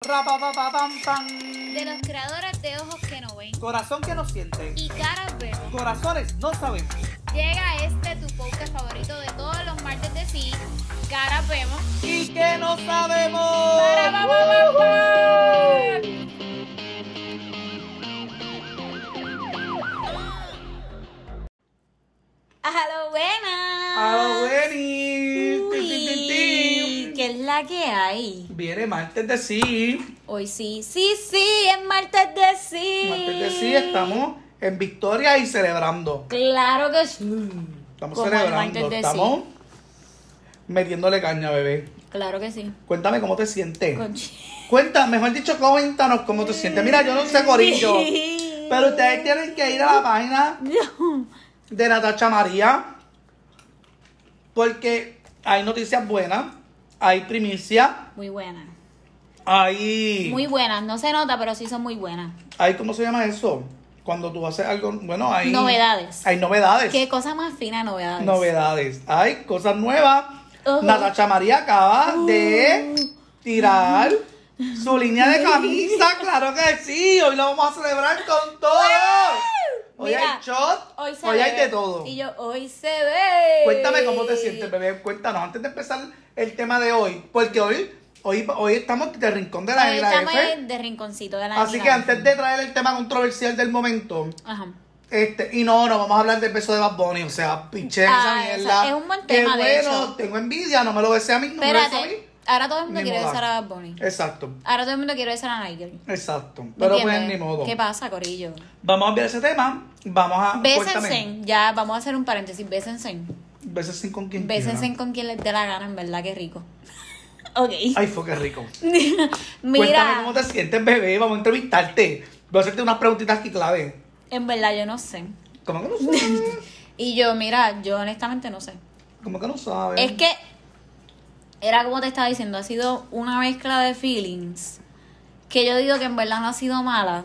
De los creadores de ojos que no ven Corazón que no siente. y caras vemos. Corazones no sabemos. Llega este tu podcast favorito de todos los martes de sí. Caras vemos. Y que no sabemos. Para, pa, pa, pa, pa. ¡Halo, buenas! ¡Halo, Benny! Tin. ¿Qué es la que hay? Viene martes de sí. Hoy sí, sí, sí, es martes de sí. Martes de sí, estamos en victoria y celebrando. Claro que sí. Estamos Como celebrando. Estamos metiéndole caña, bebé. Claro que sí. Cuéntame cómo te sientes. Cuéntame, mejor dicho, cuéntanos cómo te sientes. Mira, yo no sé, Corillo. Pero ustedes tienen que ir a la página de Natacha María. Porque hay noticias buenas, hay primicia, Muy buena. hay. Muy buenas. No se nota, pero sí son muy buenas. hay ¿Cómo se llama eso? Cuando tú haces algo. Bueno, hay. Novedades. Hay novedades. Qué cosa más fina novedades. Novedades. Hay cosas nuevas. Ujú. Natacha María acaba de tirar su línea de camisa. Claro que sí. Hoy lo vamos a celebrar con todo. Hoy Mira, hay shot. Hoy se Hoy hay de todo. Y yo, hoy se ve. Cuéntame cómo te sientes, bebé. Cuéntanos antes de empezar el tema de hoy. Porque hoy, hoy, hoy estamos de rincón de la Hoy negra estamos F. de rinconcito de la Así que antes de traer el tema controversial del momento. Ajá. Este, y no, no vamos a hablar del beso de Bad Bunny, o sea, pinche esa Ah, mierda. esa- es un buen Qué tema, de bueno, hecho. tengo envidia, no me lo besé a mí, no me lo besé a mí. Ahora todo el mundo Ni quiere moda. besar a Bad Bunny. Exacto, Ahora todo el mundo quiere besar a Nigel. exacto. ¿Me Pero pues ni modo. ¿Qué pasa, Corillo? Vamos a ver ese tema, vamos a... Bésense. cuéntame. Ya, vamos a hacer un paréntesis. Bésense. Bésense con quien Bésense quiera. con quien les dé la gana, en verdad, qué rico. ok. Ay, fue que rico. Cuéntame Mira, cómo te sientes, bebé, vamos a entrevistarte. Voy a hacerte unas preguntitas aquí clave. en verdad yo no sé. ¿Cómo que no sabes? Y yo, mira, yo honestamente no sé. ¿Cómo que no sabes? Es que era como te estaba diciendo, ha sido una mezcla de feelings que yo digo que en verdad no ha sido mala,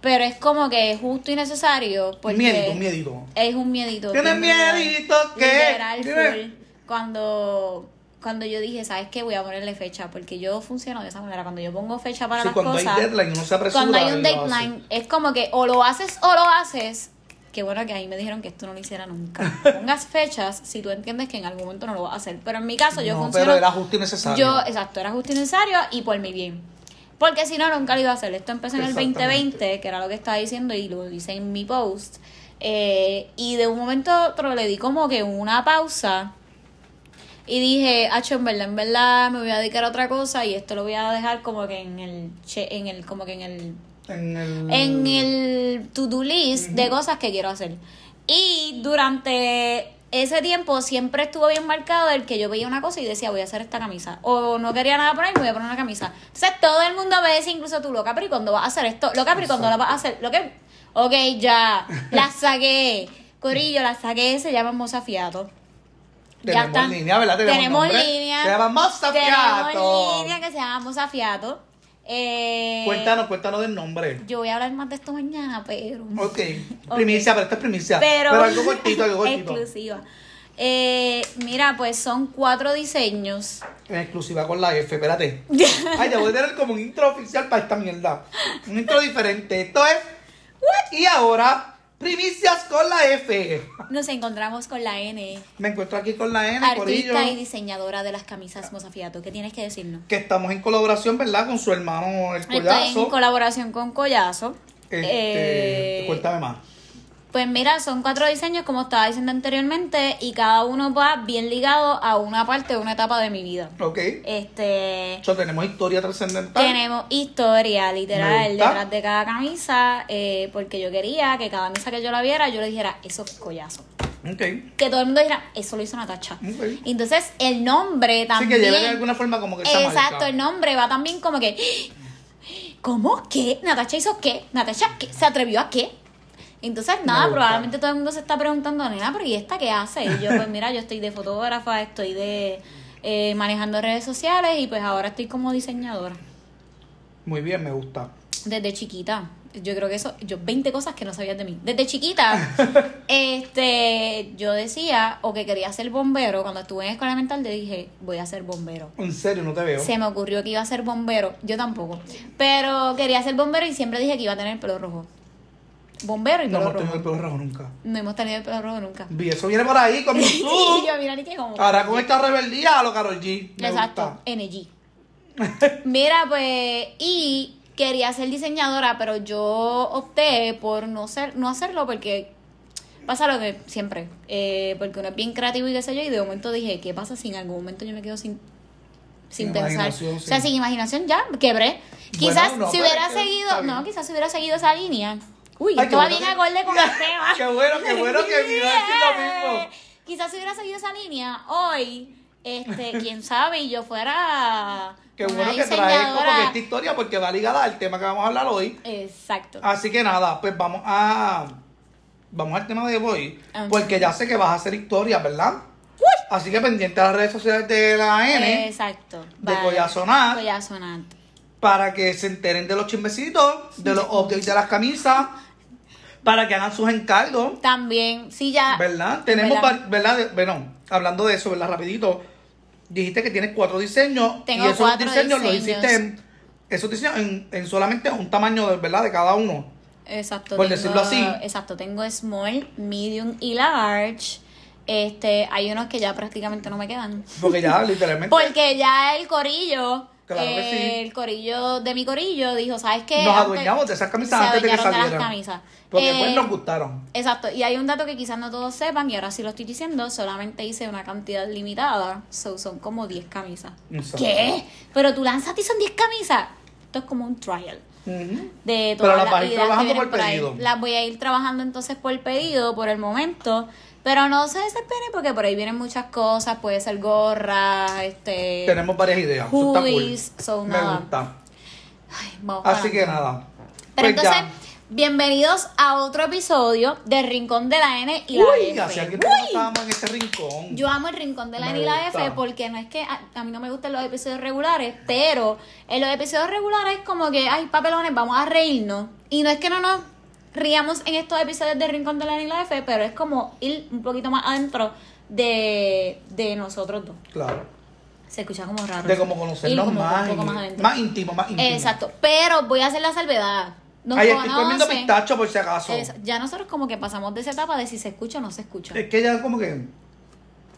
pero es como que es justo y necesario porque Un miedito, un miedito. es un miedito. ¿Tienes miedito full. Cuando cuando yo dije, ¿sabes qué? Voy a ponerle fecha porque yo funciono de esa manera. Cuando yo pongo fecha para Sí, las cuando cosas, hay deadline uno se apresura. cuando hay un deadline, es como que o lo haces o lo haces. Qué bueno que ahí me dijeron que esto no lo hiciera nunca. Pongas fechas si tú entiendes que en algún momento no lo vas a hacer. Pero en mi caso yo no, funciono. pero era justo y necesario. Yo, exacto, era justo y necesario y por mi bien. Porque si no, nunca lo iba a hacer. Esto empezó en el Exactamente. 2020, que era lo que estaba diciendo y lo hice en mi post. Eh, y de un momento a otro le di como que una pausa y dije, Hacho, en verdad, en verdad me voy a dedicar a otra cosa y esto lo voy a dejar como que en el, che- en el, como que en el En el... en el to-do list de cosas que quiero hacer. Y durante ese tiempo siempre estuvo bien marcado el que yo veía una cosa y decía, voy a hacer esta camisa. O no quería nada poner, me voy a poner una camisa. Entonces todo el mundo me decía, incluso tú, loca, pero ¿y cuándo vas a hacer esto? Loca, pero ¿y cuándo lo vas a hacer? Lo que... Ok, ya, la saqué. Corillo, la saqué, se llama Moza Fiato. Ya Tenemos está. línea, ¿verdad? Tenemos, Tenemos línea. Se llama Moza Fiato. Tenemos línea que se llama Moza Fiato. Eh, Cuéntanos, cuéntanos del nombre. Yo voy a hablar más de esto mañana, pero... Ok. Primicia, pero esta es primicia. Pero, algo cortito, algo cortito. exclusiva. Eh, mira, pues son cuatro diseños. En exclusiva con la F, espérate. Ay, ya voy a tener como un intro oficial para esta mierda. Un intro diferente. Esto es. Y ahora, primicias con la F. Nos encontramos con la N, Me encuentro aquí con la N, Corillo. artista y diseñadora de las camisas Mozafiato. ¿Qué tienes que decirnos? Que estamos en colaboración, ¿verdad? Con su hermano, el Estoy en collazo. colaboración con Collazo. Este, Eh, cuéntame más. Pues mira, son cuatro diseños, como estaba diciendo anteriormente, y cada uno va bien ligado a una parte, una etapa de mi vida. Ok. Este, tenemos historia trascendental. Tenemos historia literal detrás de cada camisa, eh, porque yo quería que cada camisa que yo la viera, yo le dijera, eso es collazo. Ok. Que todo el mundo dijera, eso lo hizo Natacha. Ok. Entonces, el nombre Sí, también. que lleve de alguna forma como que Exacto, marca. el nombre va también como que. ¿Cómo? ¿Qué? ¿Natacha hizo qué? ¿Natacha qué? ¿Se atrevió a qué? Entonces, nada, probablemente todo el mundo se está preguntando, nena, pero ¿y esta qué hace? Y yo, pues mira, yo estoy de fotógrafa, estoy de eh, manejando redes sociales y pues ahora estoy como diseñadora. Muy bien, me gusta. Desde chiquita. yo creo que eso, yo 20 cosas que no sabías de mí. Desde chiquita, este, yo decía, o que quería ser bombero, cuando estuve en escuela mental, le dije, voy a ser bombero. En serio, no te veo. Se me ocurrió que iba a ser bombero, yo tampoco, pero quería ser bombero y siempre dije que iba a tener el pelo rojo. Bombero y No hemos tenido el pelo rojo nunca. No hemos tenido el pelo rojo nunca. Vi, eso viene por ahí con Sí, tú. yo mira ni que como. Ahora con esta rebeldía a lo Karol G. Me Exacto, gusta. NG. Mira, pues, y quería ser diseñadora, pero yo opté por no ser, no hacerlo porque pasa lo que siempre, eh, porque uno es bien creativo y qué sé yo, y de momento dije, ¿qué pasa si en algún momento yo me quedo sin sin Sin pensar? O sea, sí. sin imaginación ya, quebré. Bueno, Quizás no, si hubiera seguido, no, quizás si hubiera seguido esa línea. Uy, Ay, va qué bien bueno que- acorde con el tema. Qué bueno, qué bueno que a decir lo mismo. Quizás si hubiera seguido esa línea, hoy, este, quién sabe, y yo fuera Qué bueno que traes como que esta historia porque va ligada al tema que vamos a hablar hoy. Exacto. Así que nada, pues vamos a. Vamos al tema de hoy. Porque ya sé que vas a hacer historias, ¿verdad? Así que pendiente a las redes sociales de la N Exacto. de Collazonar. Collazonar. para que se enteren de los chismecitos, de los updates de las camisas, para que hagan sus encargos. También, sí, ya. ¿Verdad? Tenemos, ¿Verdad? Bueno, hablando de eso, ¿verdad? Rapidito. Dijiste que tienes cuatro diseños. Tengo y esos cuatro diseños, los diseños. hiciste en, esos diseños en, en solamente un tamaño, ¿verdad? De cada uno. Exacto. por tengo- decirlo así. Exacto, tengo small, medium y large. Este, hay unos que ya prácticamente no me quedan. Porque ya, literalmente. Porque ya el corillo, Claro que sí. el corillo de mi corillo dijo, ¿sabes qué? nos adueñamos de esas camisas se antes de que de las salieran. camisas. Porque Eh, pues nos gustaron. Exacto, y hay un dato que quizás no todos sepan, y ahora sí lo estoy diciendo, solamente hice una cantidad limitada, so, son como 10 camisas. Exacto. ¿Qué? Pero tú lanzaste y son 10 camisas. Esto es como un trial de Pero todas las las vas a ir trabajando por ahí. pedido. Las voy a ir trabajando entonces por pedido por el momento. Pero no se desesperen porque por ahí vienen muchas cosas, puede ser gorra, este Tenemos varias ideas. Cool. hoodies, so Me nada. gusta. Ay, vamos Así que nada. Pero Pues entonces, ya. bienvenidos a otro episodio de Rincón de la N y la Uy, F. tiempo que en este rincón. Yo amo el Rincón de la Me N y la F porque no es que a, a mí no me gustan los episodios regulares, pero en los episodios regulares como que, ay, papelones, vamos a reírnos. Y no es que no nos riamos en estos episodios de Rincón de la N y la F, pero es como ir un poquito más adentro de, de nosotros dos. Claro. Se escucha como raro. De como conocernos como más, un poco más adentro. más íntimo, más íntimo. Exacto, pero voy a hacer la salvedad. Nos Ay, estoy comiendo pistacho por si acaso. Es- ya nosotros como que pasamos de esa etapa de si se escucha o no se escucha. Es que ya como que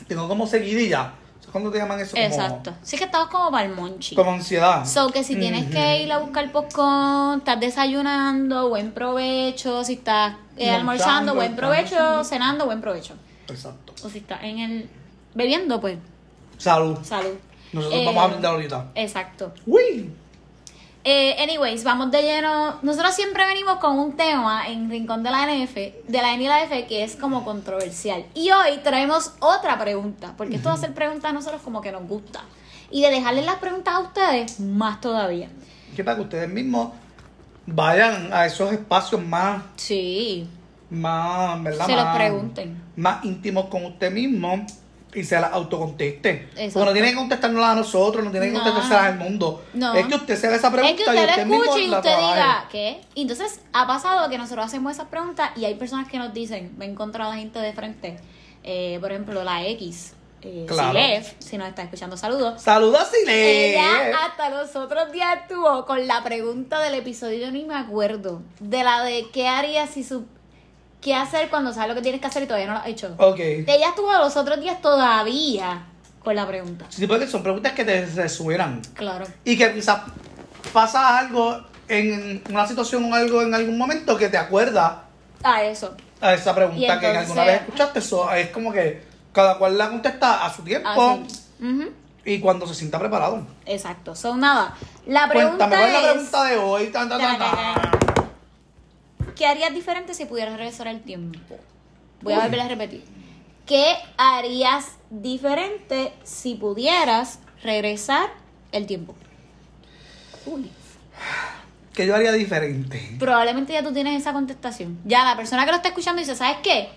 tengo como seguidilla. ¿Sabes cuando te llaman eso? Como, Exacto. Sí que estamos como para el monchi. Como ansiedad. So que si tienes que ir a buscar popcorn, estás desayunando, buen provecho. Si estás eh, almorzando, buen provecho. Cenando, buen provecho. Exacto. O si estás en el bebiendo, pues Salud. salud. Nosotros Eh, vamos a brindar ahorita. Exacto. Uy. Eh, anyways, vamos de lleno. Nosotros siempre venimos con un tema en Rincón de la NF, de la N y la F, que es como controversial. Y hoy traemos otra pregunta, porque esto de hacer preguntas a nosotros como que nos gusta. Y de dejarles las preguntas a ustedes, más todavía. ¿Qué para que ustedes mismos vayan a esos espacios más, Sí, más, ¿verdad? se los Más- pregunten. Más íntimos con usted mismo y se las autoconteste. Exacto. Porque no tiene que contestárnoslas a nosotros, no tiene que No. contestárselas al mundo. No. Es que usted se haga esa pregunta Es que y usted la mismo escuche y la usted trabaje. diga, ¿qué? Y entonces ha pasado que nosotros hacemos esas preguntas y hay personas que nos dicen, me he encontrado a la gente de frente, eh, por ejemplo, la X, eh, Claro. Silef, si nos está escuchando, saludos. Saludos, Sile. Ella hasta los otros días estuvo con la pregunta del episodio, yo ni me acuerdo, de la de qué harías si su... qué hacer cuando sabes lo que tienes que hacer y todavía no lo has hecho. Ok. Ella estuvo los otros días todavía con la pregunta. Sí, porque son preguntas que te resuenan. Claro. Y que quizás pasa algo en una situación o algo en algún momento que te acuerda A eso. a esa pregunta Y que entonces- alguna vez escuchaste. Eso es como que cada cual la contesta a su tiempo Así. Ujú. y cuando se sienta preparado. Exacto. Son nada. La pregunta Cuéntame, ¿cuál es la es, pregunta de hoy? Tan, tan, tan. ¿Qué harías diferente si pudieras regresar el tiempo? Voy a volver a repetir. ¿Qué harías diferente si pudieras regresar el tiempo? Uy. ¿Qué yo haría diferente? Probablemente ya tú tienes esa contestación. Ya la persona que lo está escuchando dice, ¿sabes qué?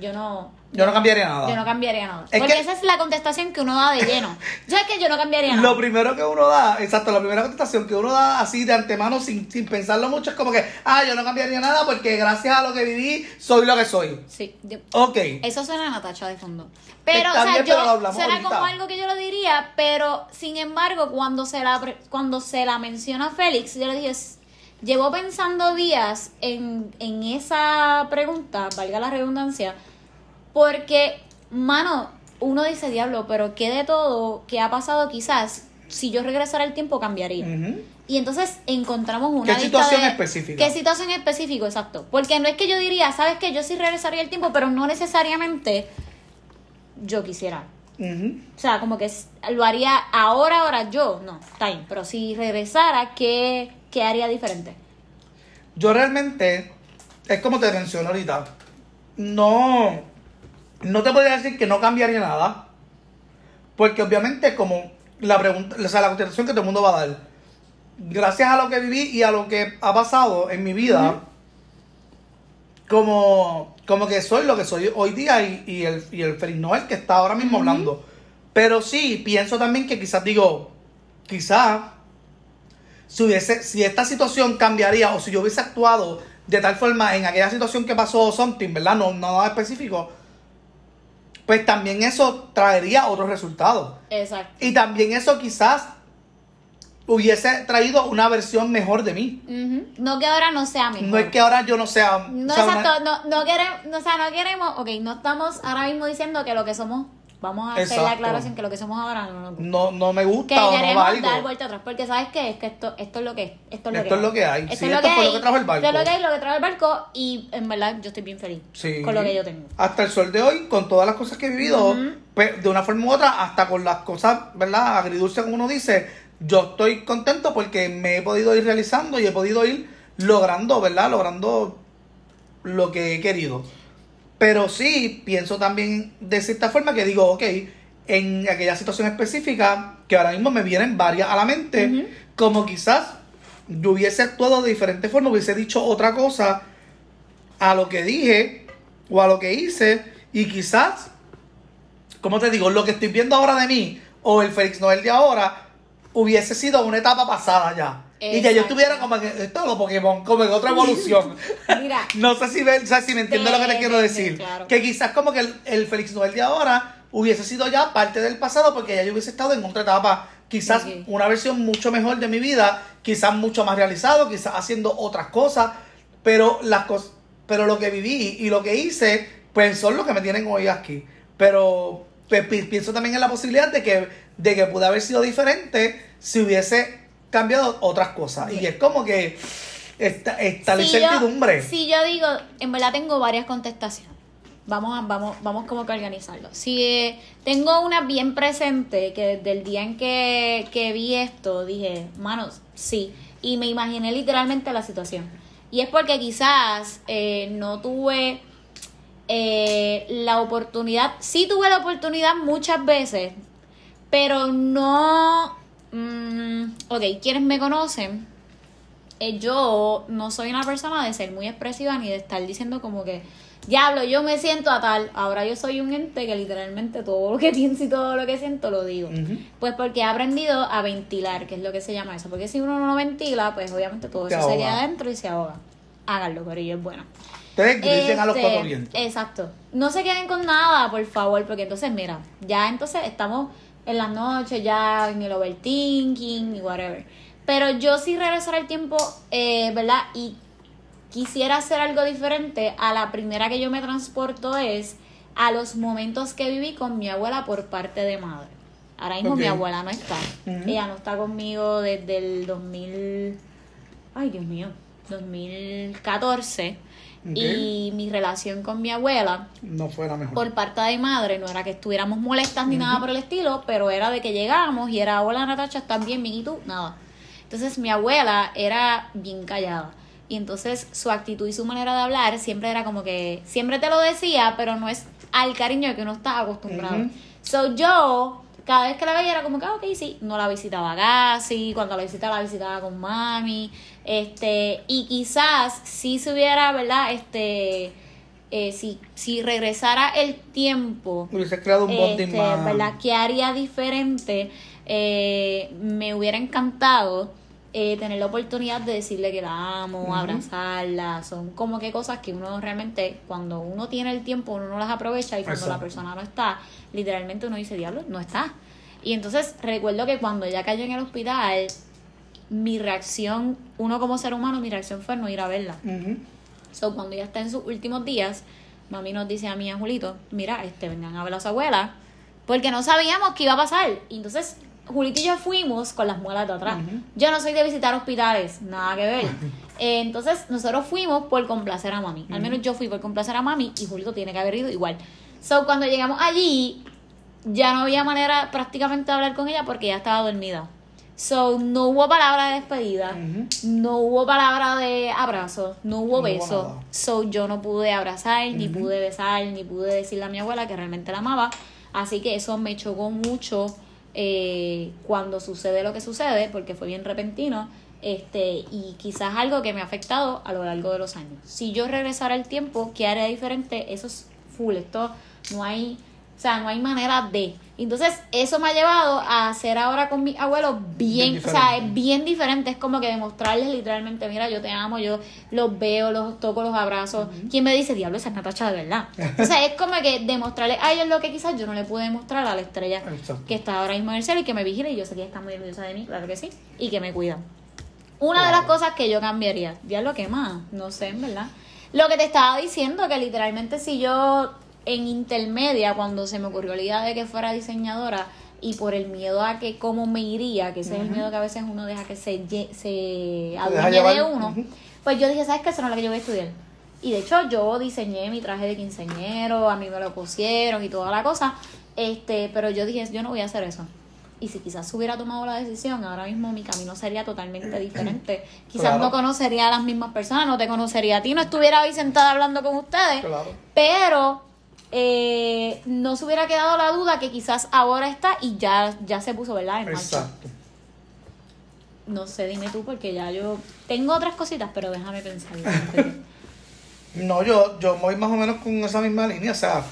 yo no. Yo no cambiaría nada. Yo no cambiaría nada. Es Porque que- esa es la contestación que uno da de lleno. Yo es que yo no cambiaría nada. Lo primero que uno da, exacto, la primera contestación que uno da así de antemano sin, sin pensarlo mucho es como que, ah, yo no cambiaría nada porque gracias a lo que viví soy lo que soy. Sí, yo- Ok. Eso suena a Natacha de fondo. Pero, Está o sea, bien, yo, pero lo suena ahorita. como algo que yo lo diría, pero sin embargo, cuando se la, cuando se la menciona a Félix, yo le dije, "S- llevo pensando días en, en esa pregunta, valga la redundancia, porque, mano, uno dice, diablo, pero ¿qué de todo que ha pasado quizás, si yo regresara el tiempo, cambiaría? Y entonces encontramos una ¿Qué situación de- específica? ¿Qué situación específica? Exacto. Porque no es que yo diría, ¿sabes qué? Yo sí regresaría el tiempo, pero no necesariamente yo quisiera. O sea, como que lo haría ahora, ahora yo. No, está bien. Pero si regresara, ¿qué, qué haría diferente? Yo realmente, es como te mencioné ahorita, no, no te podría decir que no cambiaría nada, porque obviamente como la pregunta, o sea, la contestación que todo el mundo va a dar, gracias a lo que viví y a lo que ha pasado en mi vida, como, como que soy lo que soy hoy día y, y el, y el Feliz Noel que está ahora mismo hablando. Pero sí, pienso también que quizás digo, quizás si hubiese, si esta situación cambiaría o si yo hubiese actuado de tal forma en aquella situación que pasó something, ¿verdad? No, no nada específico, pues también eso traería otros resultados. Exacto. Y también eso quizás hubiese traído una versión mejor de mí. Ujú. No que ahora no sea mejor. No es que ahora yo no sea... No, sea una- exacto, no, no queremos, o sea, no queremos, ok, no estamos ahora mismo diciendo que lo que somos, vamos a hacer la Exacto. aclaración que lo que somos ahora no nos gusta. no, no me que gusta o no valgo. dar vuelta atrás, porque sabes qué, es que esto, esto es lo que es, esto es lo Esto que es lo que hay. Esto Sí, es lo que fue lo hay, que trajo el barco. Esto es lo que hay, lo que trajo el barco, y en verdad yo estoy bien feliz Sí. con lo que yo tengo. Hasta el sol de hoy, con todas las cosas que he vivido, pues, de una forma u otra, hasta con las cosas, ¿verdad? Agridulce, como uno dice, yo estoy contento porque me he podido ir realizando y he podido ir logrando, ¿verdad? Logrando lo que he querido. Pero sí, pienso también de cierta forma que digo, ok, en aquella situación específica, que ahora mismo me vienen varias a la mente, como quizás yo hubiese actuado de diferente forma, hubiese dicho otra cosa a lo que dije o a lo que hice y quizás, como te digo, lo que estoy viendo ahora de mí o el Félix Noel de ahora hubiese sido una etapa pasada ya. Y que yo estuviera como en esto los Pokémon, como en otra evolución. Mira, no sé si, me, o sea, si me lo que te quiero decir. claro. Que quizás como que el, el Félix Noel de ahora hubiese sido ya parte del pasado porque ya yo hubiese estado en otra etapa. Quizás una versión mucho mejor de mi vida, quizás mucho más realizado, quizás haciendo otras cosas, pero las cosas, pero lo que viví y lo que hice, pues son los que me tienen hoy aquí. Pero pues, pi- pienso también en la posibilidad de que, de que pude haber sido diferente si hubiese cambiado otras cosas. Y es como que está, está la si yo, incertidumbre. si yo digo, en verdad tengo varias contestaciones. Vamos a, vamos, vamos como que a organizarlo. Si eh, tengo una bien presente, que desde el día en que, que vi esto, dije, manos, sí. Y me imaginé literalmente la situación. Y es porque quizás eh, no tuve eh, la oportunidad, sí tuve la oportunidad muchas veces, pero no, mm, ok, quienes me conocen, eh, yo no soy una persona de ser muy expresiva ni de estar diciendo como que, diablo, yo me siento a tal, ahora yo soy un ente que literalmente todo lo que pienso y todo lo que siento lo digo. Pues porque he aprendido a ventilar, que es lo que se llama eso. Porque si uno no ventila, pues obviamente todo eso se ahoga. queda adentro y se ahoga. Háganlo, pero yo es bueno. Ustedes griten a los Este, cuatro vientos. Exacto. No se queden con nada, por favor, porque entonces, mira, ya entonces estamos en las noches, ya en el overthinking y whatever. Pero yo sí regresar al tiempo, eh, ¿verdad? Y quisiera hacer algo diferente. A la primera que yo me transporto es a los momentos que viví con mi abuela por parte de madre. Ahora mismo mi abuela no está. Ella no está conmigo desde el 2000. Ay, Dios mío. 2014. Y mi relación con mi abuela No fue la mejor. por parte de madre no era que estuviéramos molestas ni nada por el estilo, pero era de que llegamos y era, hola Natacha, ¿estás bien? Bien, ¿y tú? Nada. Entonces mi abuela era bien callada. Y entonces su actitud y su manera de hablar siempre era como que, siempre te lo decía, pero no es al cariño que uno está acostumbrado. So yo, cada vez que la veía era como que, ah, ok, sí, no la visitaba casi, cuando la visitaba la visitaba con mami, este, y quizás si se hubiera, ¿verdad? Este, eh, si, si regresara el tiempo, Hubiese creado un este. ¿verdad? ¿Qué haría diferente? Eh, me hubiera encantado eh, tener la oportunidad de decirle que la amo, abrazarla. Son como que cosas que uno realmente, cuando uno tiene el tiempo, uno no las aprovecha y cuando la persona no está, literalmente uno dice, diablo, no está. Y entonces recuerdo que cuando ella cayó en el hospital, mi reacción, uno como ser humano, mi reacción fue no ir a verla. Ujú. So, cuando ella está en sus últimos días, mami nos dice a mí y a Julito, mira, este, vengan a ver a su abuela, porque no sabíamos qué iba a pasar. Y entonces, Julito y yo fuimos con las muelas de atrás. Yo no soy de visitar hospitales, nada que ver. Eh, entonces, nosotros fuimos por complacer a mami. Al menos yo fui por complacer a mami y Julito tiene que haber ido igual. So, cuando llegamos allí, ya no había manera prácticamente de hablar con ella porque ella estaba dormida. So, no hubo palabra de despedida, no hubo palabra de abrazo, no hubo No beso. So, yo no pude abrazar, ni pude besar, ni pude decirle a mi abuela que realmente la amaba. Así que eso me chocó mucho eh, cuando sucede lo que sucede, porque fue bien repentino. Este, y quizás algo que me ha afectado a lo largo de los años. Si yo regresara al tiempo, ¿qué haría diferente? Eso es full. Esto no hay, o sea, no hay manera de. Entonces, eso me ha llevado a hacer ahora con mi abuelo bien, Bien o sea, es bien diferente. Es como que demostrarles literalmente, mira, yo te amo, yo los veo, los toco, los abrazo. ¿Quién me dice, diablo, esa es Natacha de verdad? O sea, es como que demostrarles a ellos lo que quizás yo no le pude demostrar a la estrella Exacto. que está ahora mismo en el cielo y que me vigila y yo sé que está muy orgullosa de mí, claro que sí, y que me cuida. Una de las cosas que yo cambiaría, ya lo que más, no sé, en verdad. Lo que te estaba diciendo, que literalmente si yo en intermedia, cuando se me ocurrió la idea de que fuera diseñadora, y por el miedo a que cómo me iría, que ese es el miedo que a veces uno deja que se, se adueñe de uno, pues yo dije, ¿sabes qué? Eso no es lo que yo voy a estudiar. Y de hecho yo diseñé mi traje de quinceñero, a mí me lo pusieron y toda la cosa, este, pero yo dije, yo no voy a hacer eso. Y si quizás hubiera tomado la decisión, ahora mismo mi camino sería totalmente diferente. Quizás Claro. no conocería a las mismas personas, no te conocería a ti, no estuviera hoy sentada hablando con ustedes, Claro. pero eh, no se hubiera quedado la duda que quizás ahora está y ya, ya se puso, ¿verdad? En marcha. Exacto. No sé, dime tú, porque ya yo tengo otras cositas, pero déjame pensar. No, yo, yo voy más o menos con esa misma línea. O sea,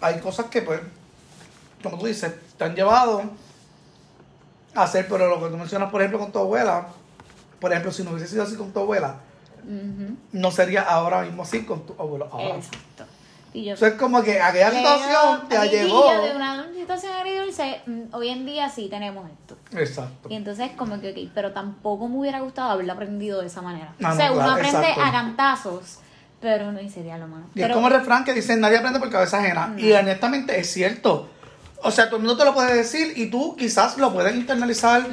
hay cosas que, pues, como tú dices, te han llevado a hacer, pero lo que tú mencionas, por ejemplo, con tu abuela, por ejemplo, si no hubiese sido así con tu abuela, no sería ahora mismo así con tu abuelo. ahora. Exacto. Y yo Eso es como que aquella situación te amiguillo, de una situación agridulce, mm, hoy en día sí tenemos esto. Exacto. Y entonces como que, ok, pero tampoco me hubiera gustado haberlo aprendido de esa manera. Ah, o sea, no, uno claro, aprende exacto. a cantazos, pero uno dice, diablo, mano. Y Pero, es como el refrán que dice, nadie aprende por cabeza ajena. Y honestamente es cierto. O sea, todo el mundo te lo puede decir y tú quizás lo puedes internalizar,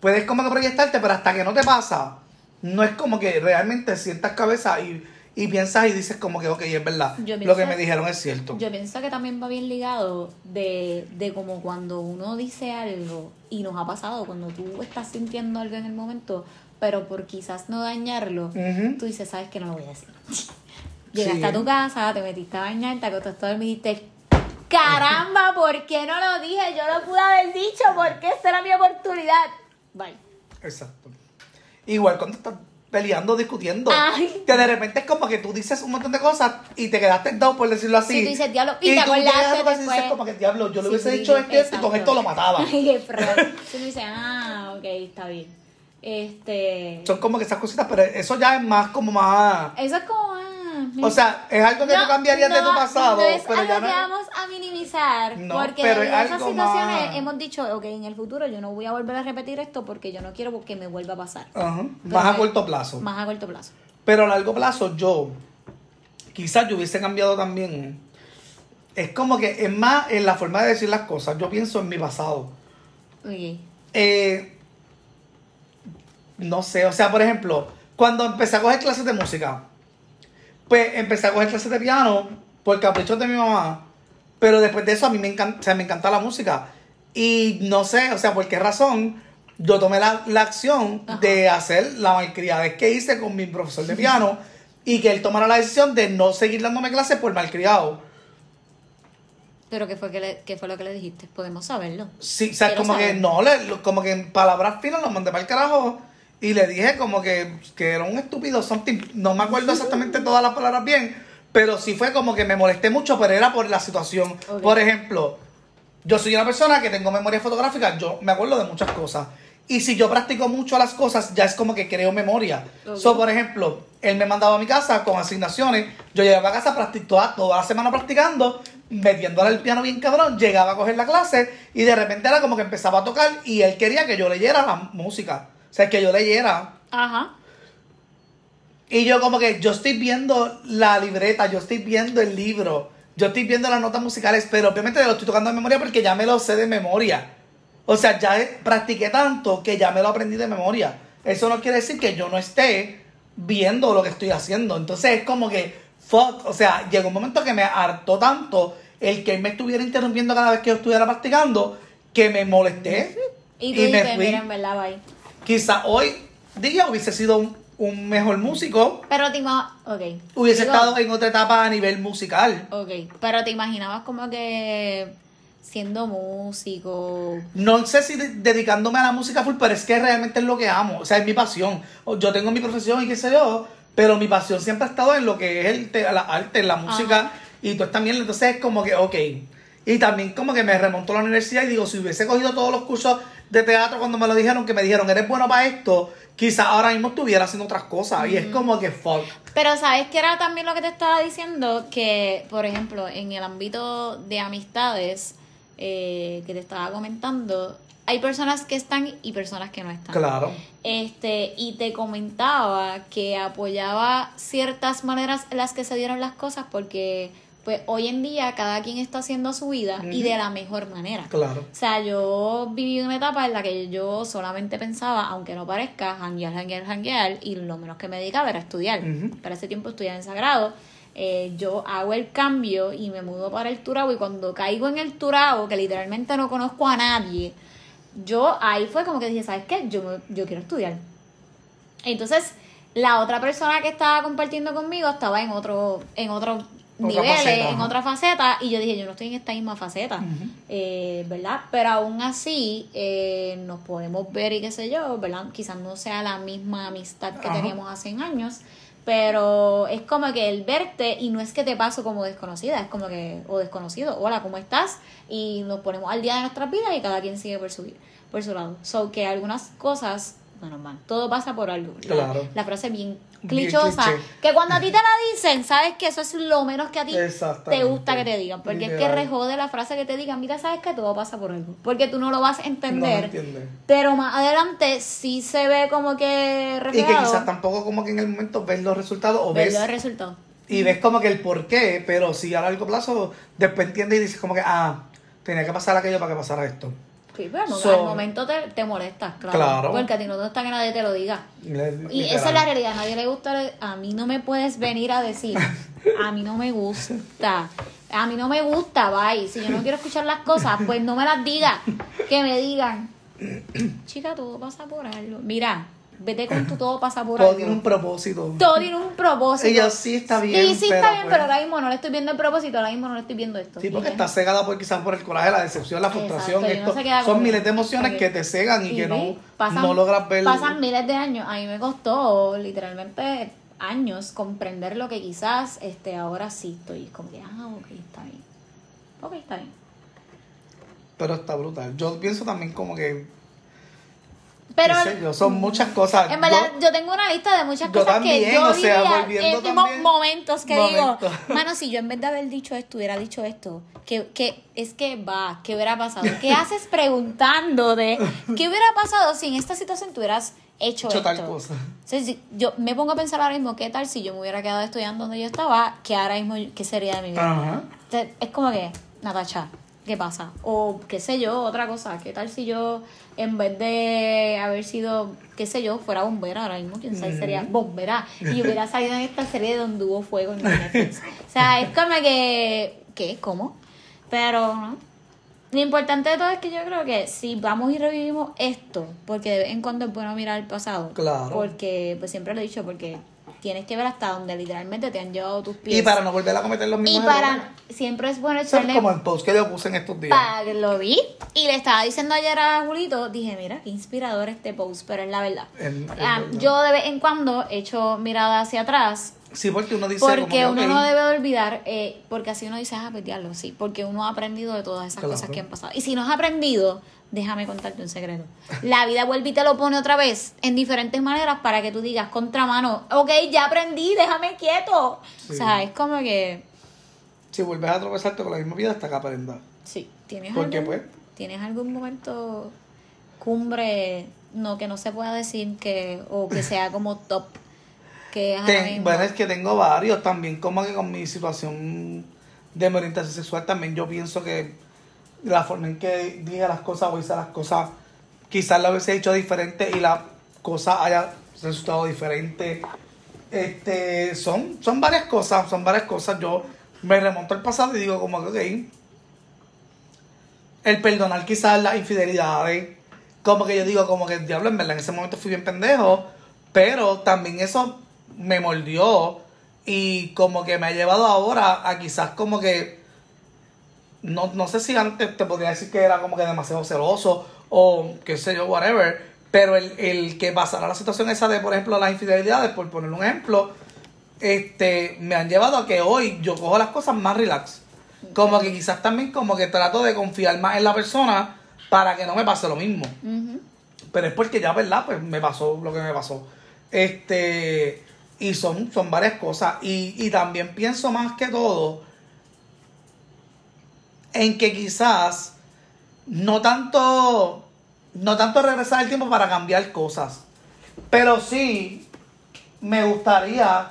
puedes como que proyectarte, pero hasta que no te pasa, no es como que realmente sientas cabeza y, y piensas y dices como que, ok, es verdad, lo que me dijeron es cierto. Yo pienso que también va bien ligado de, de como cuando uno dice algo y nos ha pasado, cuando tú estás sintiendo algo en el momento, pero por quizás no dañarlo, tú dices, sabes que no lo voy a decir. Llegaste Sí. a tu casa, te metiste a bañar, te acostaste a dormir y dijiste, caramba, ¿por qué no lo dije? Yo lo pude haber dicho, porque esta era mi oportunidad. Bye. Exacto. Igual cuando estás peleando, discutiendo, Ay. que de repente es como que tú dices un montón de cosas y te quedaste down por decirlo así. Sí, tú dices, diablo, y te tú casa y dices después. como que diablo, yo le Sí, hubiese dicho esto y esto y con esto lo mataba. Ay, qué. Entonces uno dice, ah, ok, está bien. Este. Son como que esas cositas, pero eso ya es más como más... Eso es como. ah, O sea, es algo que no, tú cambiarías de tu pasado, No es pero algo ya no que vamos a minimizar. No, porque pero en es esas situaciones más- hemos dicho, ok, en el futuro yo no voy a volver a repetir esto porque yo no quiero que me vuelva a pasar. Pero más a corto plazo. Más a corto plazo. Pero a largo plazo yo, quizás yo hubiese cambiado también. Es como que es más en la forma de decir las cosas. Yo pienso en mi pasado. Ok. Eh, no sé, o sea, por ejemplo, cuando empecé a coger clases de música, pues empecé a coger clases de piano por capricho de mi mamá, pero después de eso a mí me encanta, o sea, me encanta la música. Y no sé, o sea, por qué razón yo tomé la, la acción Ajá. de hacer la malcriadez que hice con mi profesor de piano y que él tomara la decisión de no seguir dándome clases por malcriado. Pero ¿qué fue, que le- qué fue lo que le dijiste? Podemos saberlo. Sí, o sea, Quiero como que no, le- como que en palabras finas lo mandé para el carajo y le dije como que, que era un estúpido something. No me acuerdo exactamente todas las palabras bien, pero sí fue como que me molesté mucho, pero era por la situación. Por ejemplo, yo soy una persona que tengo memoria fotográfica, yo me acuerdo de muchas cosas. Y si yo practico mucho las cosas, ya es como que creo memoria. Ok. So, por ejemplo, él me mandaba a mi casa con asignaciones. Yo llegaba a casa practic- toda, toda la semana practicando, metiéndole el piano bien cabrón. Llegaba a coger la clase y de repente era como que empezaba a tocar y él quería que yo leyera la música. O sea, que yo leyera. Ajá. Y yo como que yo estoy viendo la libreta, yo estoy viendo el libro, yo estoy viendo las notas musicales, pero obviamente lo estoy tocando de memoria porque ya me lo sé de memoria. O sea, ya practiqué tanto que ya me lo aprendí de memoria. Eso no quiere decir que yo no esté viendo lo que estoy haciendo. Entonces es como que, fuck, o sea, llegó un momento que me hartó tanto el que él me estuviera interrumpiendo cada vez que yo estuviera practicando que me molesté Y tú y me fui. mira, en verdad, bye. Quizá hoy día hubiese sido un, un mejor músico, Pero te imaginabas, ok. hubiese Digo, estado en otra etapa a nivel musical. Ok, pero te imaginabas como que siendo músico. No sé si de- dedicándome a la música full, pero es que realmente es lo que amo. O sea, es mi pasión. Yo tengo mi profesión y qué sé yo, pero mi pasión siempre ha estado en lo que es el te- la arte, la música Ajá. y todo también. Entonces es como que, ok. Y también como que me remonto a la universidad y digo, si hubiese cogido todos los cursos de teatro cuando me lo dijeron, que me dijeron, eres bueno para esto, quizás ahora mismo estuviera haciendo otras cosas. Y es como que, fuck. Pero sabes que era también lo que te estaba diciendo, que por ejemplo en el ámbito de amistades eh, que te estaba comentando, hay personas que están y personas que no están. Claro. Este, y te comentaba que apoyaba ciertas maneras en las que se dieron las cosas porque pues hoy en día cada quien está haciendo su vida y de la mejor manera. Claro. O sea, yo viví una etapa en la que yo solamente pensaba, aunque no parezca, janguear, janguear, janguear, y lo menos que me dedicaba era estudiar. Para ese tiempo estudiaba en Sagrado. Eh, yo hago el cambio y me mudo para el Turabo, y cuando caigo en el Turabo, que literalmente no conozco a nadie, yo ahí fue como que dije, ¿sabes qué? Yo, me- yo quiero estudiar. Entonces, la otra persona que estaba compartiendo conmigo estaba en otro, en otro nivel, faceta, en otra faceta, y yo dije, yo no estoy en esta misma faceta, eh, ¿verdad? Pero aún así eh, nos podemos ver y qué sé yo, ¿verdad? Quizás no sea la misma amistad que Ajá. teníamos hace años, pero es como que el verte y no es que te paso como desconocida, es como que, o desconocido, hola, ¿cómo estás? Y nos ponemos al día de nuestras vidas y cada quien sigue por su, por su lado. So que algunas cosas, bueno, man, todo pasa por algo. La, Claro. la frase bien clichosa, que cuando a ti te la dicen, sabes que eso es lo menos que a ti te gusta que te digan, porque es que rejode la frase que te digan, mira, sabes que todo pasa por algo, porque tú no lo vas a No entender. entiendes. Pero más adelante sí se ve como que Y que reflejado. quizás tampoco como que en el momento ves los resultados o ves verlo el resultado. y ves como que el por qué, pero si a largo plazo después entiendes y dices como que, ah, tenía que pasar aquello para que pasara esto. So- al momento te, te molestas, claro. Claro. Porque a ti no te gusta que nadie te lo diga. Y esa es la realidad, a nadie le gusta, a mí no me puedes venir a decir, a mí no me gusta, a mí no me gusta, bye, si yo no quiero escuchar las cosas, pues no me las digas, que me digan, chica, todo pasa por algo, mira, vete con tu todo pasa por Todo algo. tiene un propósito. Todo tiene un propósito. Y yo, sí, está bien, Sí, sí pero está bien, pues- pero ahora mismo no le estoy viendo el propósito, ahora mismo no le estoy viendo esto. Sí, porque Y está cegada por quizás por el coraje, la decepción, la frustración. Exacto, y esto. Son miles de emociones que te cegan y, Y que no, pasan- no logras ver. Pasan miles de años. A mí me costó literalmente años comprender lo que quizás este ahora sí estoy. Como que, ah, ok, está bien. Ok, está bien. Pero está brutal. Yo pienso también como que. Pero qué sé yo, son muchas cosas. en verdad, Yo- yo, tengo una lista de muchas cosas también, que yo o sea, volviendo en también- momentos que Momentos. digo, mano, si yo en vez de haber dicho esto hubiera dicho esto, que, que es que va, ¿qué hubiera pasado? ¿Qué haces preguntando de qué hubiera pasado si en esta situación tú hubieras hecho, hecho esto? tal cosa. Si yo me pongo a pensar ahora mismo, ¿qué tal si yo me hubiera quedado estudiando donde yo estaba? ¿Qué ahora mismo, qué sería de mi vida? Ajá. Entonces, es como que, Natacha, ¿qué pasa? O qué sé yo, otra cosa, ¿qué tal si yo, en vez de haber sido, qué sé yo, fuera bombera ahora mismo, quién sabe, sería bombera, y hubiera salido en esta serie de donde hubo fuego en Netflix. O sea, es como que, ¿qué? ¿Cómo? Pero, ¿no? Lo importante de todo es que yo creo que si vamos y revivimos esto, porque de vez en cuando es bueno mirar el pasado. Claro. Porque, pues siempre lo he dicho, porque tienes que ver hasta donde literalmente te han llevado tus pies. Y para no volver a cometer los Y mismos para errores. siempre es bueno echarle como el post que yo puse en estos días. para que lo vi y le estaba diciendo ayer a Julito, dije, mira, qué inspirador este post, pero es la verdad. El- Ah, yo de vez en cuando echo mirada hacia atrás Sí, porque uno dice como porque que, uno no debe de olvidar, eh, porque así uno dice, ah, pues diablo, sí, porque uno ha aprendido de todas esas Claro. cosas que han pasado. Y si no has aprendido, déjame contarte un secreto. La vida vuelve y te lo pone otra vez en diferentes maneras para que tú digas, contramano, ok, ya aprendí, déjame quieto. Sí. O sea, es como que, Si vuelves a tropezarte con la misma vida hasta que aprendas. sí, ¿tienes, Porque, algún, pues. ¿tienes algún momento cumbre, no, que no se pueda decir que, o que sea como top? Que es Ten- bueno, es que tengo varios también, como que con mi situación de mi orientación sexual también yo pienso que la forma en que dije las cosas o hice las cosas, quizás la hubiese hecho diferente y la cosa haya resultado diferente. Este, son, son varias cosas, son varias cosas. Yo me remonto al pasado y digo como que, ok, el perdonar quizás las infidelidades, como que yo digo como que diablo, en verdad en ese momento fui bien pendejo, pero también eso me mordió y como que me ha llevado ahora a quizás como que no, no sé si antes te podría decir que era como que demasiado celoso o qué sé yo, whatever, pero el, el que pasara la situación esa de, por ejemplo, las infidelidades, por poner un ejemplo, este, me han llevado a que hoy yo cojo las cosas más relax. Como que quizás también como que trato de confiar más en la persona para que no me pase lo mismo. Pero es porque ya, ¿verdad? Pues me pasó lo que me pasó. Este, y son, son varias cosas. Y, y también pienso más que todo en que quizás no tanto, no tanto regresar el tiempo para cambiar cosas. Pero sí me gustaría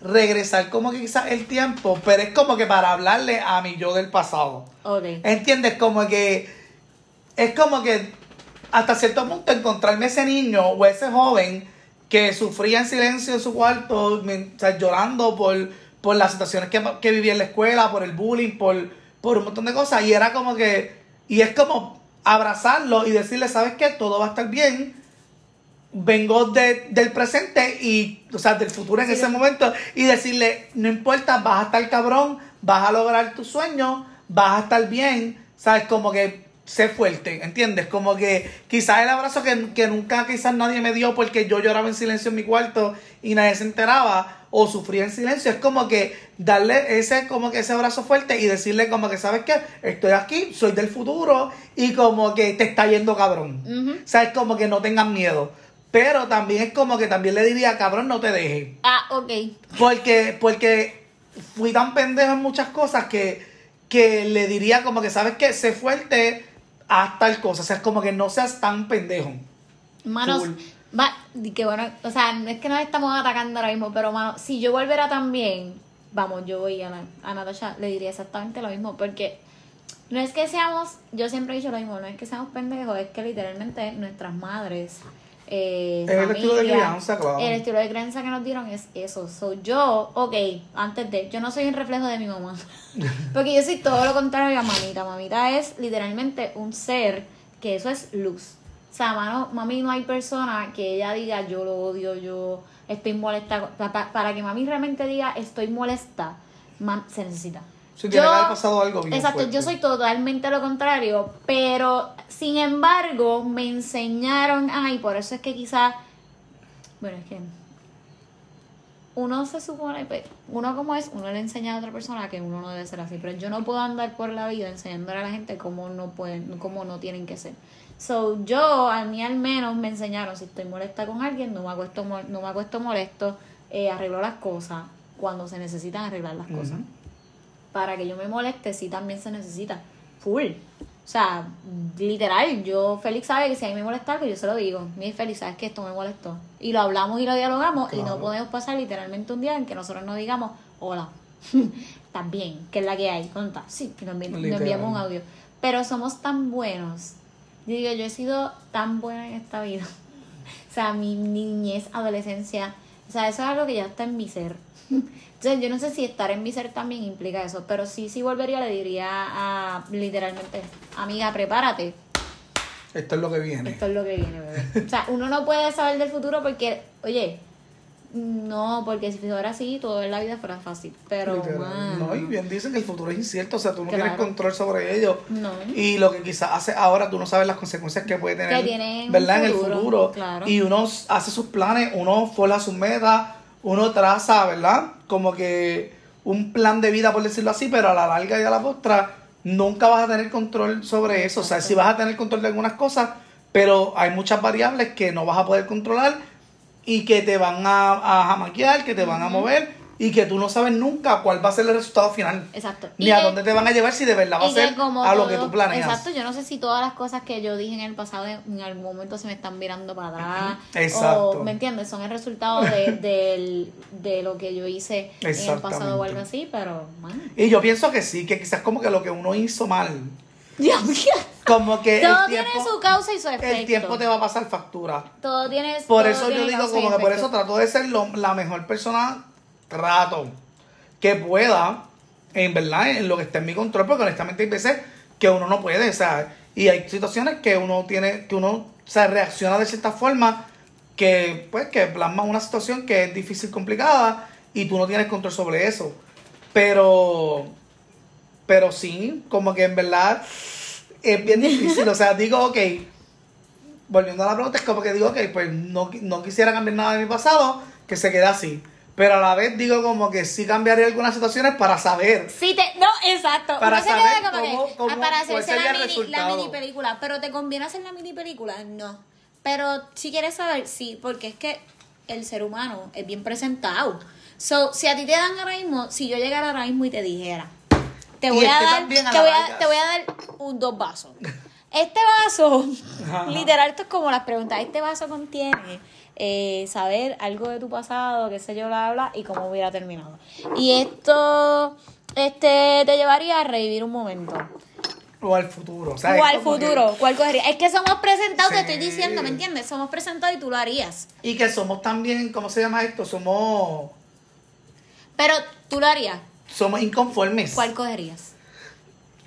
regresar como que quizás el tiempo, pero es como que para hablarle a mi yo del pasado. Ok. ¿Entiendes? Como que es como que hasta cierto punto encontrarme ese niño o ese joven que sufría en silencio en su cuarto, o sea, llorando por, por las situaciones que, que vivía en la escuela, por el bullying, por, por un montón de cosas. Y era como que, y es como abrazarlo y decirle, ¿sabes qué? Todo va a estar bien. Vengo de- del presente y, o sea, del futuro en Sí. ese momento y decirle, no importa, vas a estar cabrón, vas a lograr tus sueños, vas a estar bien, ¿sabes? Como que sé fuerte, ¿entiendes? Como que quizás el abrazo que, que nunca quizás nadie me dio porque yo lloraba en silencio en mi cuarto y nadie se enteraba o sufría en silencio, es como que darle ese como que ese abrazo fuerte y decirle como que, ¿sabes qué? Estoy aquí, soy del futuro y como que te está yendo cabrón. Ujú. ¿Sabes? Como que no tengan miedo. Pero también es como que también le diría, cabrón, no te dejes. Ah, ok. Porque, porque fui tan pendejo en muchas cosas que, que le diría como que, ¿sabes qué? Sé fuerte haz tal cosa. O sea, es como que no seas tan pendejo. Manos, va, que bueno, o sea, no es que nos estamos atacando ahora mismo, pero mano, si yo volviera también, vamos, yo voy a, a Natasha, le diría exactamente lo mismo, porque no es que seamos, yo siempre he dicho lo mismo, no es que seamos pendejos, es que literalmente nuestras madres, eh, el estilo de crianza, claro. el estilo de crianza que nos dieron es eso. So, yo, ok, antes de, yo no soy un reflejo de mi mamá. Porque yo soy todo lo contrario a mamita. Mamita es literalmente un ser que eso es luz. O sea, mano, mami, no hay persona que ella diga yo lo odio, yo estoy molesta. Pa- pa- Para que mami realmente diga estoy molesta, mam- se necesita. Si tiene que haber pasado algo bien Exacto, fuerte. yo soy totalmente lo contrario, pero sin embargo me enseñaron, ay, por eso es que quizás, bueno, es que uno se supone, pues, uno como es, uno le enseña a otra persona que uno no debe ser así, pero yo no puedo andar por la vida enseñándole a la gente cómo no pueden, cómo no tienen que ser. So, yo, a mí al menos me enseñaron, si estoy molesta con alguien, no me acuesto, no me acuesto molesto, eh, arreglo las cosas cuando se necesitan arreglar las cosas. Para que yo me moleste, sí también se necesita. Full. O sea, literal, yo, Félix sabe que si a mí me molesta algo, yo se lo digo. Mi Félix, sabes que esto me molestó. Y lo hablamos y lo dialogamos y no podemos pasar literalmente un día en que nosotros no digamos, hola, bien, que es la que hay, ¿cómo estás? Sí, que nos, nos enviamos un audio. Pero somos tan buenos. Yo digo, yo he sido tan buena en esta vida. O sea, mi niñez, adolescencia, o sea, eso es algo que ya está en mi ser. Entonces, yo no sé si estar en mi ser también implica eso, pero sí, sí volvería, le diría a, literalmente, amiga, prepárate, Esto es lo que viene. esto es lo que viene, bebé. O sea, uno no puede saber del futuro porque, oye, No, porque si fuera así, todo en la vida fuera fácil. Pero, Literal. No, y bien dicen que el futuro es incierto, o sea, tú no tienes control sobre ello. No. Y lo que quizás hace ahora, tú no sabes las consecuencias que puede tener, Que tiene en ¿verdad? En el futuro, futuro. claro. Y uno hace sus planes, uno forja sus metas, uno traza, ¿verdad? Como que un plan de vida, por decirlo así, pero a la larga y a la postra nunca vas a tener control sobre eso. O sea, sí vas a tener control de algunas cosas, pero hay muchas variables que no vas a poder controlar y que te van a, a jamaquear, que te van a mover y que tú no sabes nunca cuál va a ser el resultado final. Exacto. Ni Y a que- dónde te van a llevar si de verdad va a ser como a lo que tú planeas. Exacto, yo no sé si todas las cosas que yo dije en el pasado en algún momento se me están mirando para atrás. Exacto. O, ¿me entiendes? Son el resultado de, del- de lo que yo hice en el pasado o algo así, pero, man. Y yo pienso que sí, que quizás como que lo que uno hizo mal, Dios mío. como que Todo el tiempo, tiene su causa y su efecto. el tiempo te va a pasar factura. Todo tiene Por todo eso yo digo como que por eso trato de ser lo- la mejor persona, trato que pueda, en verdad, en lo que esté en mi control, porque honestamente hay veces que uno no puede, o sea, y hay situaciones que uno tiene, que uno se reacciona de cierta forma que, pues, que plasma una situación que es difícil, complicada, y tú no tienes control sobre eso. Pero, pero sí, como que en verdad es bien difícil, o sea, digo, ok, volviendo a la pregunta, es como que digo, ok, pues no, no quisiera cambiar nada de mi pasado, que se quede así. Pero a la vez digo como que sí cambiaría algunas situaciones para saber. Sí, te, no, exacto. Para Uno se saber queda como que, cómo- cómo- ah, para hacerse la mini, la mini película. Pero ¿te conviene hacer la mini película? No. Pero si quieres saber, sí, porque es que el ser humano es bien presentado. So, si a ti te dan ahora mismo, si yo llegara ahora mismo y te dijera, te voy a este dar, a te voy a, larga. te voy a dar un dos vasos. Este vaso, Ajá. literal, esto es como las preguntas. Este vaso contiene eh, saber algo de tu pasado, qué sé yo, bla, bla, bla, y cómo hubiera terminado. Y esto este te llevaría a revivir un momento. O al futuro. Sea, o al que- futuro, ¿cuál cogería? Es que somos presentados, te estoy diciendo, ¿me entiendes? Somos presentados y tú lo harías. y que somos también, ¿cómo se llama esto? Somos, Pero tú lo harías. somos inconformes. ¿Cuál cogerías?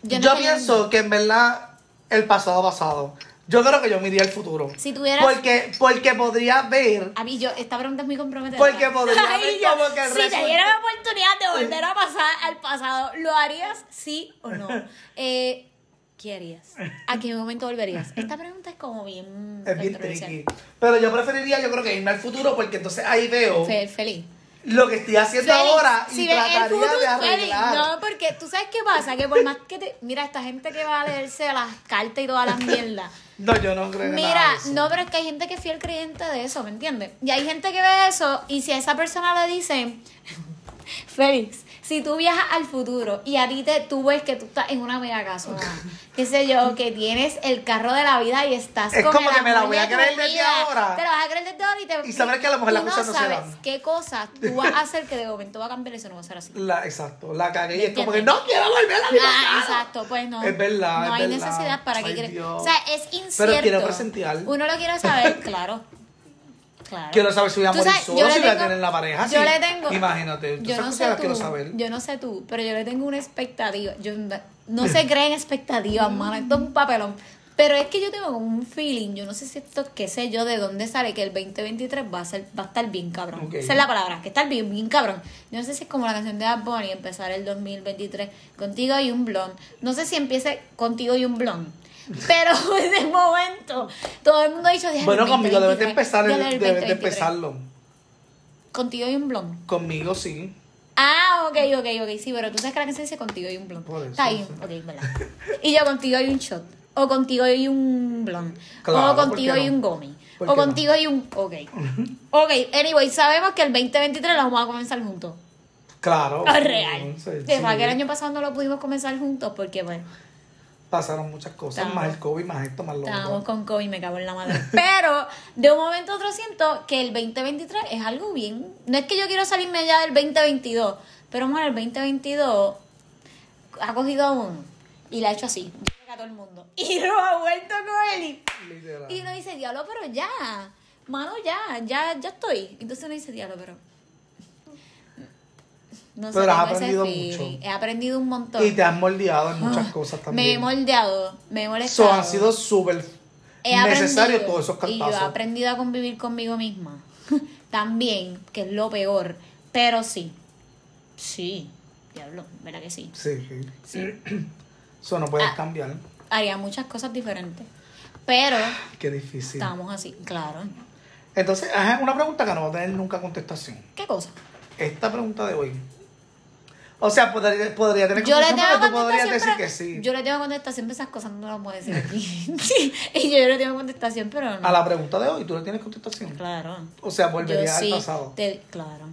Yo, no sé- pienso que en verdad el pasado pasado. Yo creo que yo me iría al futuro. Si tuvieras- Porque, porque podría ver. A mí yo, esta pregunta es muy comprometida. Porque podría Ay, yo, como que el Si te resulta- dieran la oportunidad de volver a pasar al pasado, ¿lo harías sí o no? Eh, ¿Qué harías? ¿A qué momento volverías? Esta pregunta es como bien... Es bien tricky. Pero yo preferiría, yo creo que irme al futuro porque entonces ahí veo Fe- feliz. Lo que estoy haciendo ahora y si trataría futuro, de Félix, arreglar. No, porque tú sabes qué pasa, que por más que te... Mira, esta gente que va a leerse las cartas y todas las mierdas. No, yo no creo Mira, nada de eso. no, pero es que hay gente que es fiel creyente de eso, ¿me entiendes? Y hay gente que ve eso y si a esa persona le dicen, Félix, si tú viajas al futuro y a ti te, tú ves que tú estás en una mega casona, qué sé yo, que tienes el carro de la vida y estás Es con como el que me la voy de a creer desde vida, ahora. Te lo vas a creer desde ahora y te... Y saber que a lo mejor tú las no cosas no se sabes dan. qué cosas tú vas a hacer que de momento va a cambiar eso no va a ser así. La, exacto, la cagué y ¿Me es como que no quiero volver a mi Ah, pasado. exacto, pues no. Es verdad, No es hay verdad. necesidad para que Ay. Dios. O sea, es incierto. Pero quiero presentear. Uno lo quiere saber, claro. Claro. Quiero saber si voy a morir sabes, solo, si voy a tener la pareja. Yo sí. le tengo. Imagínate, Yo no sé tú. quiero saber. Yo no sé tú, pero yo le tengo una expectativa. Yo no- se creen expectativas, mano. Esto es un papelón. Pero es que yo tengo como un feeling, yo no sé si esto, qué sé yo, de dónde sale, que el 2023 va a ser, va a estar bien cabrón. Esa es la palabra, que estar bien, bien cabrón. Yo no sé si es como la canción de Bad Bunny, empezar el 2023 contigo y un blond. No sé si empiece contigo y un blond. Pero en ese momento, todo el mundo ha dicho, "Diablo, Bueno, el conmigo debes de 2023, empezar, el- debes de 2023". empezarlo. Contigo y un blond. Conmigo sí. Ah, ok, ok, ok, sí, pero tú sabes que la canción dice contigo y un eso, Está ahí, sí. ok, verdad. Y yo contigo y un shot. O contigo y un blond. Claro, o contigo ¿por qué y no? un gomi. ¿Por O qué no? contigo y un. Ok. Ok, anyway, sabemos que el 2023 lo vamos a comenzar juntos. Claro. Real. Sí, De sí. verdad que el año pasado no lo pudimos comenzar juntos porque, bueno, Pasaron muchas cosas, Estábamos- más el COVID, más esto, más lo estábamos otro. con COVID, me cago en la madre. Pero de un momento a otro siento que el 2023 es algo bien. No es que yo quiero salirme ya del 2022, pero bueno, el 2022 ha cogido a uno y la ha hecho así. A todo el mundo. Y lo ha vuelto con él. y-. Y uno dice, diablo, pero ya. Mano, ya, ya, ya estoy. Entonces uno dice, diablo, pero. No sé, Pero has tengo ese aprendido mucho. He aprendido un montón. Y te has moldeado en muchas Ah, cosas Me he también. moldeado, me he molestado. Eso han sido súper necesarios todos esos Y yo he cantazos. aprendido a convivir conmigo misma. también, que es lo peor. Pero sí, sí, diablo, ¿verdad que sí? Sí, sí. Eso no puedes Ah. cambiar. Haría muchas cosas diferentes. Pero Qué difícil. estamos así, claro. Entonces, una pregunta que no va a tener nunca contestación. ¿Qué cosa? Esta pregunta de hoy. O sea, podría, podría tener Yo le tengo pero tú podrías decir que sí. yo le tengo contestación, pero esas cosas no las puedo decir aquí. Y yo le tengo contestación, pero no. A la pregunta de hoy, tú le tienes contestación. Claro. O sea, volvería Yo al sí, pasado. te- claro.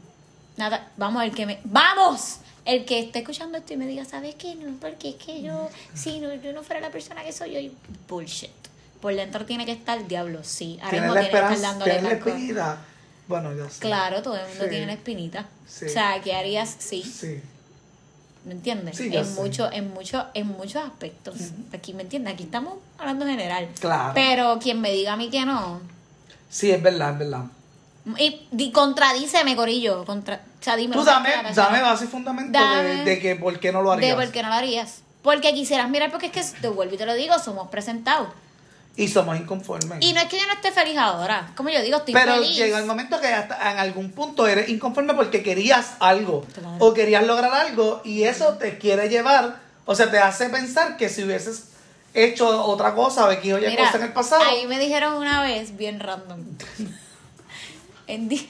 Nada, vamos, el que me. ¡Vamos! El que esté escuchando esto y me diga, ¿sabes qué? No, porque es que yo, si no, yo no fuera la persona que soy, yo. Bullshit. Por dentro tiene que estar el diablo, sí. Ahora mismo tiene que estar dándole la espinita. Bueno, ya sé. Claro, todo el mundo Sí. tiene la espinita. Sí. O sea, ¿qué harías? Sí. Sí. ¿Me entiendes? Sí, en, mucho, en, mucho, en muchos aspectos. Aquí, ¿me entiendes? Aquí estamos hablando general. Claro. Pero quien me diga a mí que no. Sí, es verdad, es verdad. Y, di- contradíceme, Corillo. Contra, o sea, dime. Tú dame, dame base y fundamento de, Dame. de que por qué no lo harías. De por qué no lo harías. Porque quisieras mirar, porque es que, te vuelvo y te lo digo, somos presentados. Y somos inconformes. Y no es que yo no esté feliz ahora. Como yo digo, estoy Pero feliz. llega el momento que hasta en algún punto eres inconforme porque querías algo Claro. o querías lograr algo y eso te quiere llevar, o sea, te hace pensar que si hubieses hecho otra cosa o X o Y cosa en el pasado, Ahí me dijeron una vez, bien random. en, di-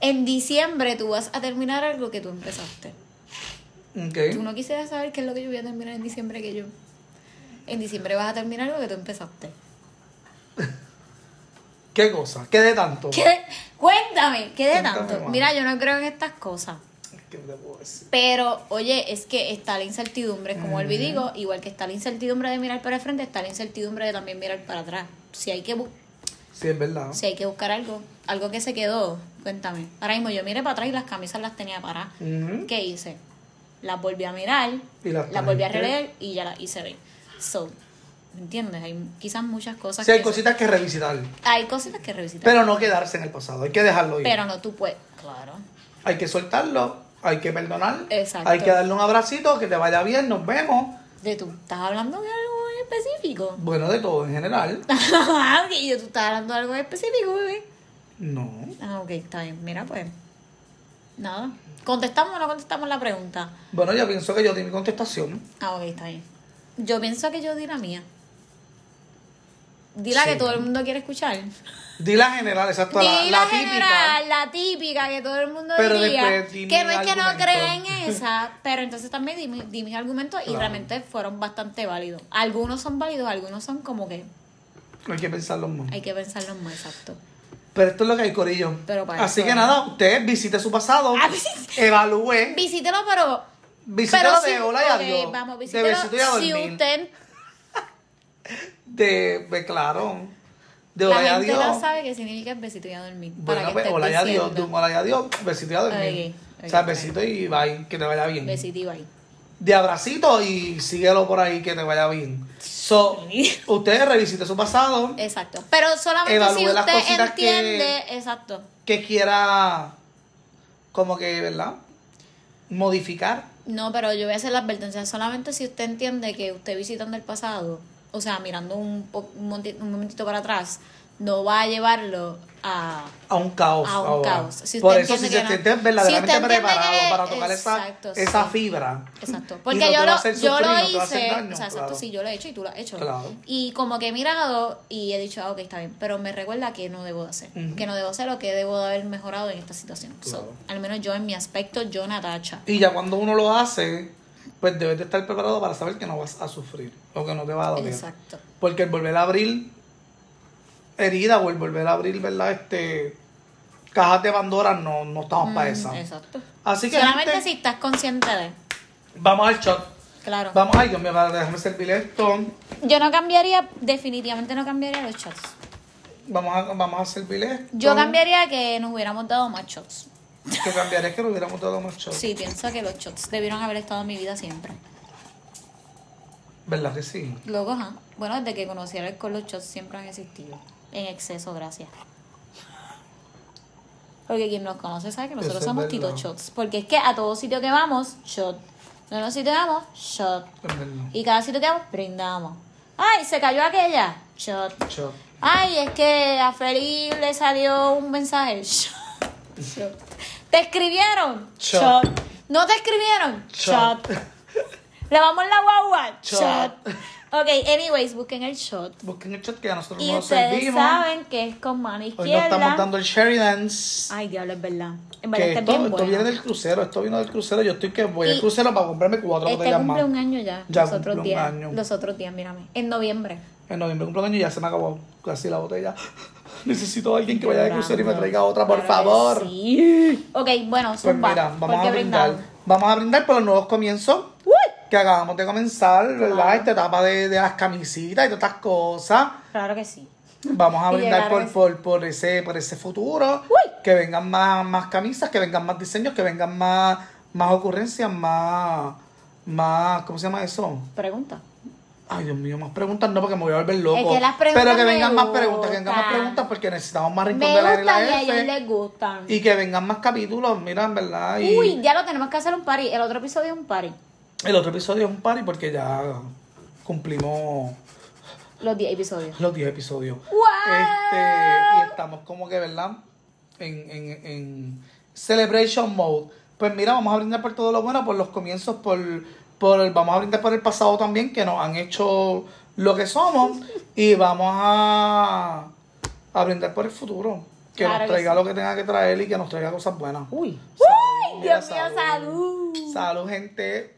en diciembre tú vas a terminar algo que tú empezaste. ok, Tú no quisieras saber qué es lo que yo voy a terminar en diciembre que yo. En diciembre vas a terminar algo que tú empezaste. ¿qué cosa? ¿Qué de tanto? ¿Qué? Cuéntame, ¿qué de Cuéntame tanto? más. Mira, yo no creo en estas cosas. ¿Qué te puedo decir? Pero, oye, es que está la incertidumbre, como el Ujú. digo, igual que está la incertidumbre de mirar para el frente, está la incertidumbre de también mirar para atrás. Si hay que, bu- Sí, es verdad. si hay que buscar algo, algo que se quedó, cuéntame. Ahora mismo yo miré para atrás y las camisas las tenía paradas. Ujú. ¿Qué hice? Las volví a mirar, Y las las volví a releer y ya las hice ver. So, ¿me entiendes? Hay quizás muchas cosas Sí, hay que... cositas que revisitar, hay cositas que revisitar. pero no quedarse en el pasado, hay que dejarlo ir. Pero no tú puedes, claro. Hay que soltarlo, hay que perdonar, Exacto. hay que darle un abracito, que te vaya bien, nos vemos. De tú, ¿estás hablando de algo en específico? Bueno, de todo en general. Ah, ok, yo tú estás hablando de algo en específico, bebé. No. Ah, ok, está bien. Mira, pues. Nada. ¿Contestamos o no contestamos la pregunta? Bueno, yo pienso que yo di mi contestación. Ah, ok, está bien. Yo pienso que yo di la mía. Di la Sí. que todo el mundo quiere escuchar. Di la general, exacto, la, Di la la, típica. general, la típica que todo el mundo Pero diría. después di que no es que no creen en esa, pero entonces también di, mi- di mis argumentos y realmente fueron bastante válidos. Algunos son válidos, algunos son como que Hay que pensarlo más. hay que pensarlo más exacto. Pero esto es lo que hay, Corillo. Pero para Así eso que nada, usted visite su pasado, Ah, evalúe, Visítelo, pero Pero de si- hola y ok, adiós. Vamos, de besito y a Si dormir. usted, De, de claro. De la hola y gente adiós. no sabe qué significa besito y a dormir. Bueno, para pues, hola y adiós. un hola y adiós, besito y a dormir. O sea, besito y bye, que te vaya bien. Besito y bye. De abracito y síguelo por ahí, que te vaya bien. So, usted revisite su pasado, Exacto. Pero solamente si usted que- entiende, exacto. que quiera, como que, ¿verdad? Modificar. No, pero yo voy a hacer la advertencia. Solamente si usted entiende que usted visitando el pasado, o sea, mirando un, po- un, momentito para atrás, no va a llevarlo a, a un caos. A un ahora. caos. Si Por eso, si se no- siente verdaderamente si usted entiende preparado que- para tocar esa, exacto, esa sí. fibra. Exacto. Porque no yo lo, hacer yo sufrir, lo no hice. daño, o sea, exacto, claro. sí, yo lo he hecho y tú lo has hecho. Claro. Y como que he mirado y he dicho, ah, ok, está bien. Pero me recuerda que no debo de hacer. Que no debo hacer lo que debo de haber mejorado en esta situación. So, al menos yo en mi aspecto, yo Natacha. Y ya cuando uno lo hace, pues debes de estar preparado para saber que no vas a sufrir o que no te va a doler. Exacto. Porque el volver a abrir herida o el volver a abrir, ¿verdad? Este cajas de Pandora no, no estamos para Mm, esa. Exacto. Así que Solamente gente, si estás consciente de. vamos al shot. Claro. Vamos, ay Dios mío, déjame servir esto. Yo no cambiaría, definitivamente no cambiaría los shots. Vamos a, vamos a servir esto. Yo cambiaría que nos hubiéramos dado más shots. Que cambiaría que lo hubiéramos dado más shot. Sí, pienso que los shots debieron haber estado en mi vida siempre. ¿Verdad que sí? Luego, ajá. Bueno, desde que conocí el alcohol, los shots siempre han existido. En exceso, gracias. Porque quien nos conoce sabe que nosotros Eso somos Tito. Shots. Porque es que a todo sitio que vamos, shot. No nos sitio que vamos, shot. Y cada sitio que vamos, brindamos. ¡Ay, se cayó aquella! Shot. Shot. ¡Ay, es que a Feli le salió un mensaje! Shot. Shot. ¿Te escribieron? Shot. ¿No te escribieron? Shot. Shot. ¿Lavamos la guagua? Shot. Ok, anyways, busquen el shot. Busquen el shot que a nosotros Y nos ustedes servimos. saben que es con mano Hoy izquierda. nos estamos dando el Sheridans. Ay, diablo, es verdad. En verdad, que está esto, bien esto bueno. viene del crucero, esto vino del crucero. Yo estoy que voy al Y crucero para comprarme cuatro Este botellas cumple más. un año ya. Ya los otros cumple un días. año. Los otros días, mírame. En noviembre. En noviembre cumple un año y ya se me acabó casi la botella. Necesito a alguien que vaya de crucero y me traiga otra, por Claro que favor. Sí. Ok, bueno, Pues zumba. mira, ¿Por vamos qué a brindar. brindamos? Vamos a brindar por los nuevos comienzos Uy. Que acabamos de comenzar, ¿verdad? Claro. Esta etapa de, de las camisitas y todas estas cosas. Claro que sí. Vamos a brindar a por, ese- por, ese, por ese futuro. Uy. Que vengan más, más camisas, que vengan más diseños, que vengan más, más ocurrencias, más, más, ¿cómo se llama eso? Pregunta. Ay, Dios mío, más preguntas no, porque me voy a volver loco. Es que las preguntas Pero que vengan más preguntas, que vengan más preguntas porque necesitamos más rincón Me de la y la gustan y a ellos les gustan. Y que vengan más capítulos, mira, en verdad. Y Uy, ya lo tenemos que hacer un party. El otro episodio es un party. El otro episodio es un party porque ya cumplimos Los 10 episodios. los 10 episodios. ¡Wow! Este, y estamos como que, ¿verdad? En, en, en celebration mode. Pues mira, vamos a brindar por todo lo bueno, por los comienzos, por, por vamos a brindar por el pasado también, que nos han hecho lo que somos. y vamos a, a brindar por el futuro. Que Claro nos que traiga sí. lo que tenga que traer y que nos traiga cosas buenas. Uy. Salud, mira, Dios mío, salud. Salud, gente.